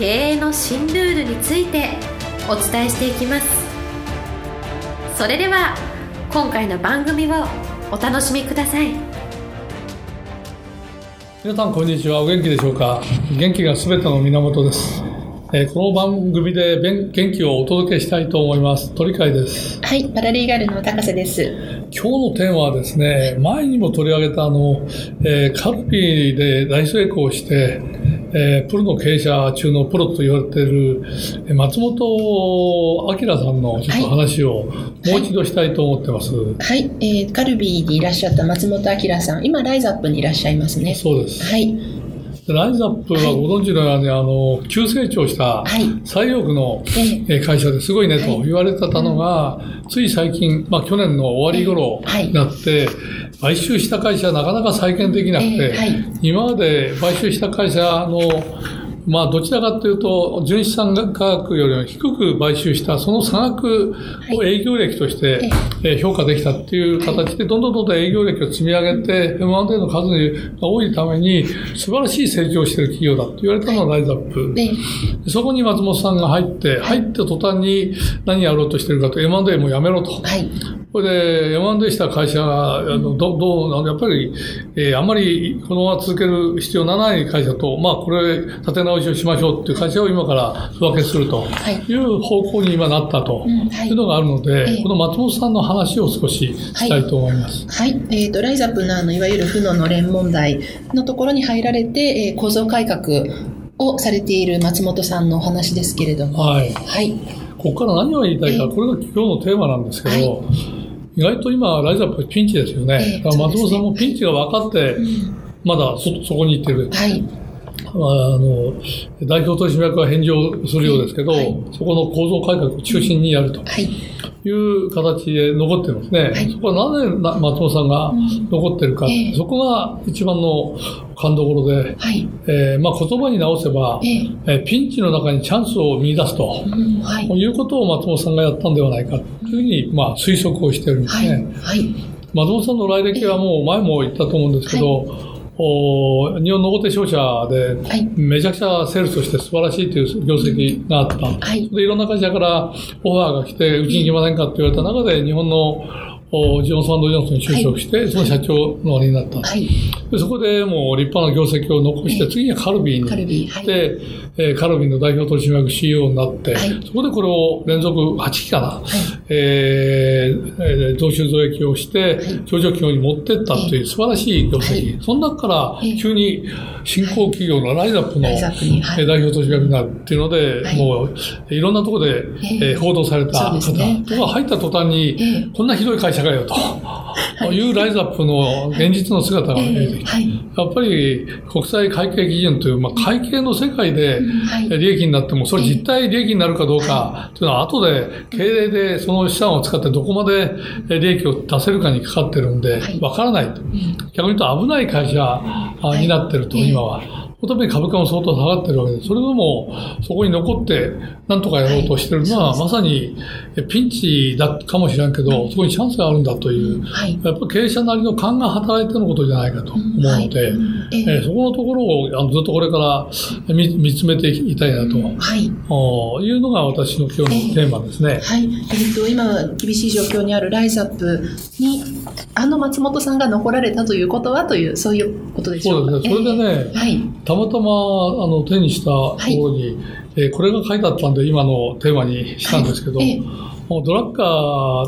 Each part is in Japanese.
経営の新ルールについてお伝えしていきますそれでは今回の番組をお楽しみください皆さんこんにちはお元気でしょうか？元気がすべての源ですえー、この番組で元気をお届けしたいと思います。鳥海です。はい、パラリーガルの高瀬です。今日のテーマはですね、前にも取り上げたあの、えー、カルピーで大成功して、えー、プロの経営者中のプロと言われている松本明さんのちょっと話をもう一度したいと思ってます。はい、はい、えー、カルビーにいらっしゃった松本明さん、今ライザップにいらっしゃいますね。そうです。はい。ライズアップはご存知のように、はい、あの、急成長した最多くの会社ですごいねと言われてたのが、つい最近、まあ去年の終わり頃になって、買収した会社はなかなか再建できなくて、今まで買収した会社のまあ、どちらかというと、純資産価格よりも低く買収した、その差額を営業歴として、え評価できたっていう形で、どんどんどんどん営業歴を積み上げて、M&A の数が多いために、素晴らしい成長している企業だと言われたのがライズアップ。そこに松本さんが入って、入った途端に何やろうとしてるかと、M&A もやめろと。これで M&A した会社が、あのどどうやっぱり、えー、あんまりこのまま続ける必要のない会社と、まあ、これ、立て直しをしましょうっていう会社を今から区分けするという方向に今なったというのがあるので、はい、この松本さんの話を少ししたいと思います。はい。はい、えっ、ー、と、ライザップのあの、いわゆる負ののれん問題のところに入られて、えー、構造改革をされている松本さんのお話ですけれども。はい。はい。ここから何を言いたいか、これが今日のテーマなんですけど、はい意外と今、ライズアップピンチですよね。松本さんもピンチが分かって、まだそそこに行ってる。はい。あの代表取締役は返上するようですけど、はい、そこの構造改革を中心にやると。はい。いう形で残ってますね。はい、そこはなぜ松本さんが残ってるか、うんえ。ー、そこが一番の勘どころで、はい、えー、まあ、言葉に直せば、えー、えー、ピンチの中にチャンスを見出すと、うん。はい、いうことを松本さんがやったんではないか。というふうに、まあ、推測をしてるんですね。はい、松本さんの来歴はもう前も言ったと思うんですけど、日本の大手商社で、めちゃくちゃセールスとして素晴らしいという業績があった。はい、でいろんな会社からオファーが来て、うちに来ませんかって言われた中で、日本のジョンソンジョンソンに就職して、はい、その社長の割になった、はい、で。そこでもう立派な業績を残して、次にカルビーに行って、えー、カルビーの代表取締役 CEO になって、はい、そこでこれを連続8期かな、はい、えー、増収増益をして、上場企業に持ってったという素晴らしい業績。その中から急に新興企業のライザップの代表取締役になるっていうので、もういろんなところで、えー、報道された方、ね、とか入った途端に、こんなひどい会社社かよと。い。うライズアップの現実の姿が見えてきた。やっぱり国際会計基準という、まあ、会計の世界で利益になっても、それ実態利益になるかどうかというのは後で経営でその資産を使ってどこまで利益を出せるかにかかってるんで、わからないと。逆に言うと危ない会社になってると、今は。その株価も相当下がってるわけで、それでもそこに残って、なんとかやろうとしてる。のは、はい、まさにピンチだかもしれんけど、はい、そこにチャンスがあるんだという、はい、やっぱり経営者なりの勘が働いてのことじゃないかと思うので、えー、そこのところをあのずっとこれから見見つめていきたいなと、はい、いうのが私の今日のテーマですね。はい。えっ、と、今、厳しい状況にあるライズアップに、あの松本さんが残られたということはという、そういうことでしょうか。そうですね。それでね、えー、はいたまたまあの手にしたところに、はい、えー、これが書いてあったんで今のテーマにしたんですけど、はい、ドラッカ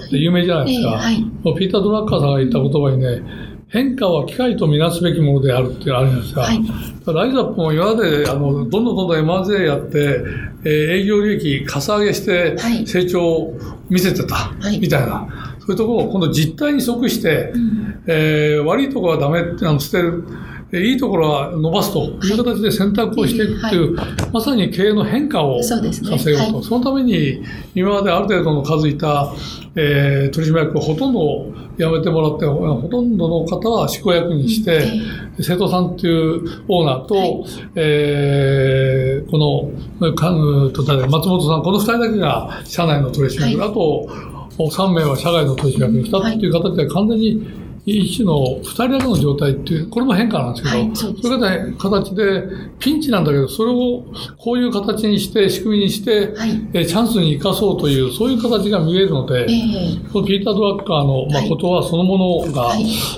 ーって有名じゃないですか、はい、ピーター・ドラッカーさんが言った言葉にね変化は機械とみなすべきものであるっていうのがあるじゃないですか。はい、ライザップも今まであのどんどんどんどん M&A やって、えー、営業利益かさ上げして成長を見せてた、みたいな、そういうところを今度実態に即して、うん、えー、悪いところはダメっての捨てる。いいところは伸ばすとい。う形で選択をしていくという、はい、まさに経営の変化をさせようと、そ、ねはい、そのために今まである程度の数いた、えー、取締役をほとんど辞めてもらって、ほとんどの方は執行役にして、うん、瀬戸さんというオーナーと、はい、えー、この、かと松本さん、この2人だけが社内の取締役、あと3名は社外の取締役にしたという形で完全に一種の2人だけの状態っていう、これも変化なんですけど、はい、そういう形で、ピンチなんだけど、それをこういう形にして、仕組みにして、はい、えチャンスに生かそうという、そういう形が見えるので、えー、このピーター・ドラッカーの、まあ、ことはそのものが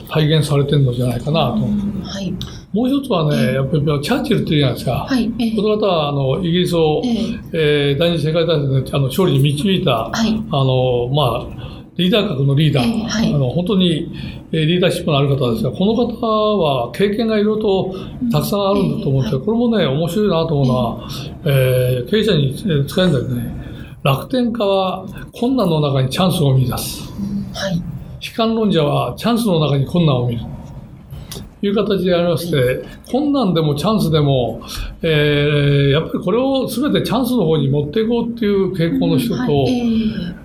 体現されてるのじゃないかなと。はい、もう一つはね、やっぱりチャーチルっていうじゃないですか。はい、えー、この方はあのイギリスを、えー、えー、第二次世界大戦であの勝利に導いた、はい、あの、まあ、リーダー格のリーダー、えーはい、あの本当にリーダーシップのある方ですが、この方は経験がいろいろとたくさんあるんだと思うんですが、これもね、面白いなと思うのは、えー、経営者に使えるんだけどね、楽天家は困難の中にチャンスを見出す。はい、悲観論者はチャンスの中に困難を見る。という形でありまして、困難でもチャンスでも、えー、やっぱりこれを全てチャンスの方に持っていこうっていう傾向の人と、はい。えー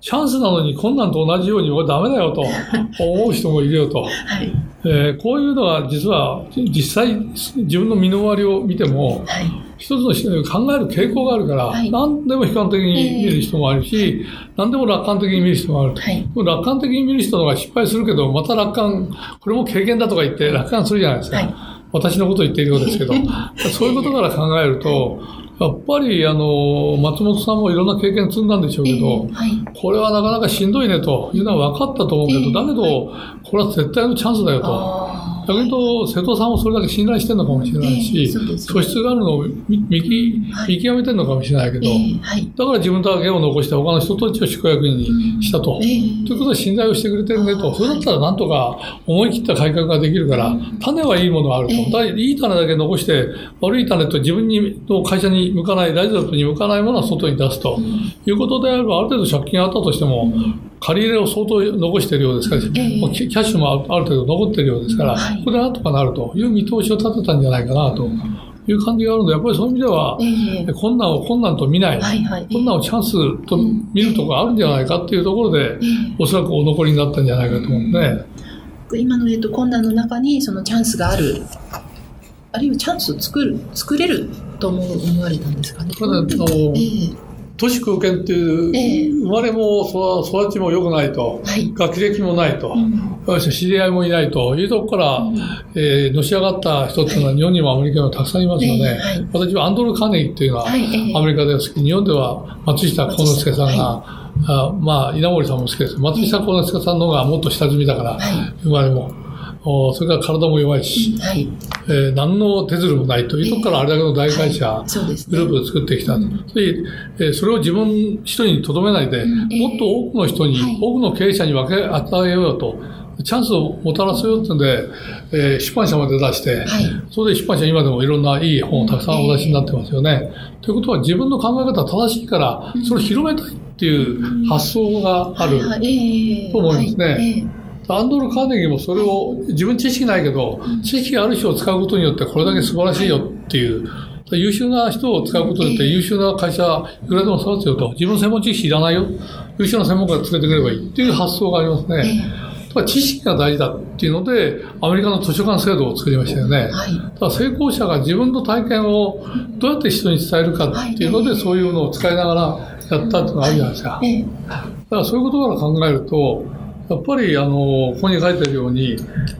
チャンスなのに困難と同じように、俺ダメだよと。思う人もいるよと。はい。えー、こういうのは実は実際自分の身の回りを見ても、はい、一つの考える傾向があるから、はい、何でも悲観的に見る人もあるし、えー、何でも楽観的に見る人もあると、はい、楽観的に見る人の方が失敗するけど、また楽観、これも経験だとか言って楽観するじゃないですか。はい、私のことを言っているようですけど、そういうことから考えると、やっぱり、あの、松本さんもいろんな経験積んだんでしょうけど、えーはい、これはなかなかしんどいねというのは分かったと思うけど、えー、だけど、これは絶対のチャンスだよと。逆に言うと、瀬戸さんもそれだけ信頼してるのかもしれないし、えー、素質があるのを見見見極めてるのかもしれないけど、えーはい、だから自分だけを残して他の人たちを執行役員にしたと。うん、えー、ということで信頼をしてくれてるねと。それだったらなんとか思い切った改革ができるから、種はいいものがあると。だいい種だけ残して、悪い種と自分にの会社に向かない、ライザットに向かないものは外に出すと。いうことであれば、ある程度借金があったとしても、借り入れを相当残しているようですから、えー、キャッシュもある程度残っているようですから、はい、これでなんとかなるという見通しを立てたんじゃないかなと。いう感じがあるので、やっぱりそういう意味では、えー、困難を困難と見ない、はいはい、困難をチャンスと見るところがあるんじゃないかっていうところで、えー、おそらくお残りになったんじゃないかと思うんで、今の、えっと、困難の中にそのチャンスがある、あるいはチャンスを作る、作れると思われたんですかね。ただ、えー都市空間っていう、えー、生まれも育ちも良くないと、はい、学歴もないと、うん、知り合いもいないと。いうところから、うん、えー、のし上がった人っていうのは日本にもアメリカにもたくさんいますので、はい、私はアンドル・カーネギーっていうのは、アメリカで好き、日本では松下幸之助さんが、あまあ、稲森さんも好きです。松下幸之助さんの方がもっと下積みだから、生まれも。おそれから体も弱いし、はい、えー、何の手ずるもないというところからあれだけの大会社、グループを作ってきたと。それえー、それを自分一人にとどめないで、もっと多くの人に、多くの経営者に分け与えようと。チャンスをもたらすよってんで、えー、出版社まで出して、はい、それで出版社今でもいろんないい本をたくさんお出しになってますよね。えー、ということは自分の考え方は正しいから、それを広めたいっていう発想があると思いますね。アンドル・カーネギーもそれを自分知識ないけど、知識がある人を使うことによってこれだけ素晴らしいよっていう、優秀な人を使うことによって優秀な会社いくらでも育つよと、自分の専門知識いらないよ、優秀な専門家がつけてくればいいっていう発想がありますね。だ知識が大事だっていうので、アメリカの図書館制度を作りましたよね。はい、だから成功者が自分の体験をどうやって人に伝えるかっていうので、そういうのを使いながらやったっていうのがあるじゃないですか。だからそういうことから考えると、やっぱりあのここに書いてあるように、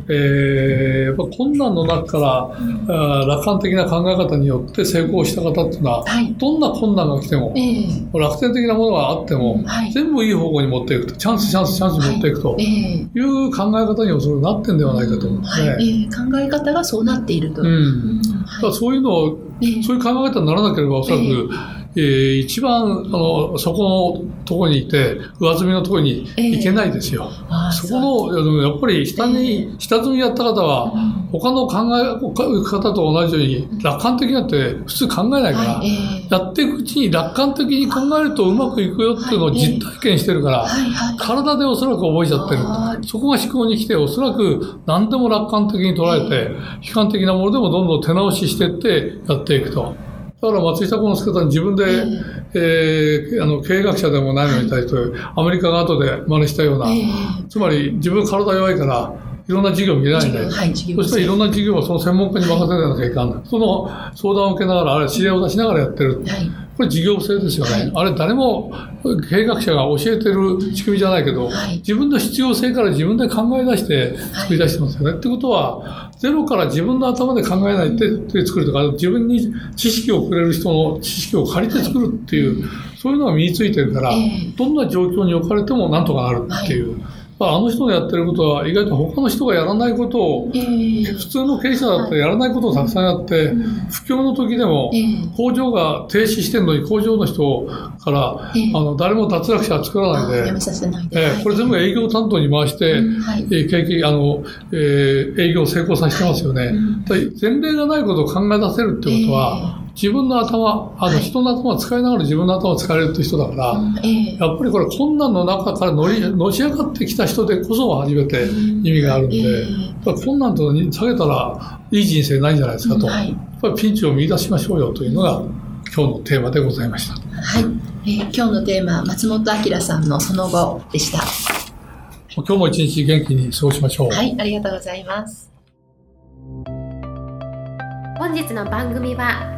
えー、やっぱ困難の中から、うん、楽観的な考え方によって成功した方っていうのは、はい、どんな困難が来ても、えー、楽天的なものがあっても、はい、全部いい方向に持っていくとチャンスチャンスチャンスに持っていくという考え方にもそれなってんではないかと思うんですね、はい、えー、考え方がそうなっていると、うん。だそういうのを、そういう考え方にならなければおそらく、えー、一番、あの、そこのところにいて、上積みのところに行けないですよ。えー、そこの、やっぱり下に、下積みやった方は、他の考え方と同じように楽観的になって普通考えないから、はいえー、やっていくうちに楽観的に考えるとうまくいくよっていうのを実体験してるから、体でおそらく覚えちゃってる。そこが思考に来て、おそらく何でも楽観的に捉えて、悲観的なものでもどんどん手直ししていってやっていくと。だから松下幸之助さん自分で、えー、あの経営学者でもないのに対して、アメリカが後で真似したような、つまり自分体弱いから、いろんな事業を見れないんで、はい、そしたらいろんな事業をその専門家に任せなきゃいかん。ない。その相談を受けながら、あれ、指令を出しながらやってる。はいこれ事業性ですよね。はい、あれ誰も経営学者が教えてる仕組みじゃないけど、はい、自分の必要性から自分で考え出して作り出してますよね。はい、ってことは、ゼロから自分の頭で考えないで作るとか、自分に知識をくれる人の知識を借りて作るっていう、そういうのが身についてるから、どんな状況に置かれてもなんとかなるっていう。あの人のやってることは意外と他の人がやらないことを、えー、普通の経営者だったらやらないことをたくさんやって、不況の時でも工場が停止してるのに工場の人から、えー、あの誰も脱落者は作らないで、えー、これ全部営業担当に回して、はい、え景気あの、えー、営業を成功させてますよね。はい、前例がないことを考え出せるってことは、自分の頭、あの、人の頭を使いながら自分の頭を使えるって人だから、やっぱりこれ困難の中から乗り、のし上がってきた人でこそ初めて意味があるんで、困難と下げたらいい人生ないんじゃないですかと、やっぱりピンチを見出しましょうよというのが今日のテーマでございました。はい。えー、今日のテーマ、松本明さんのその後でした。今日も一日元気に過ごしましょう。はい、ありがとうございます。本日の番組は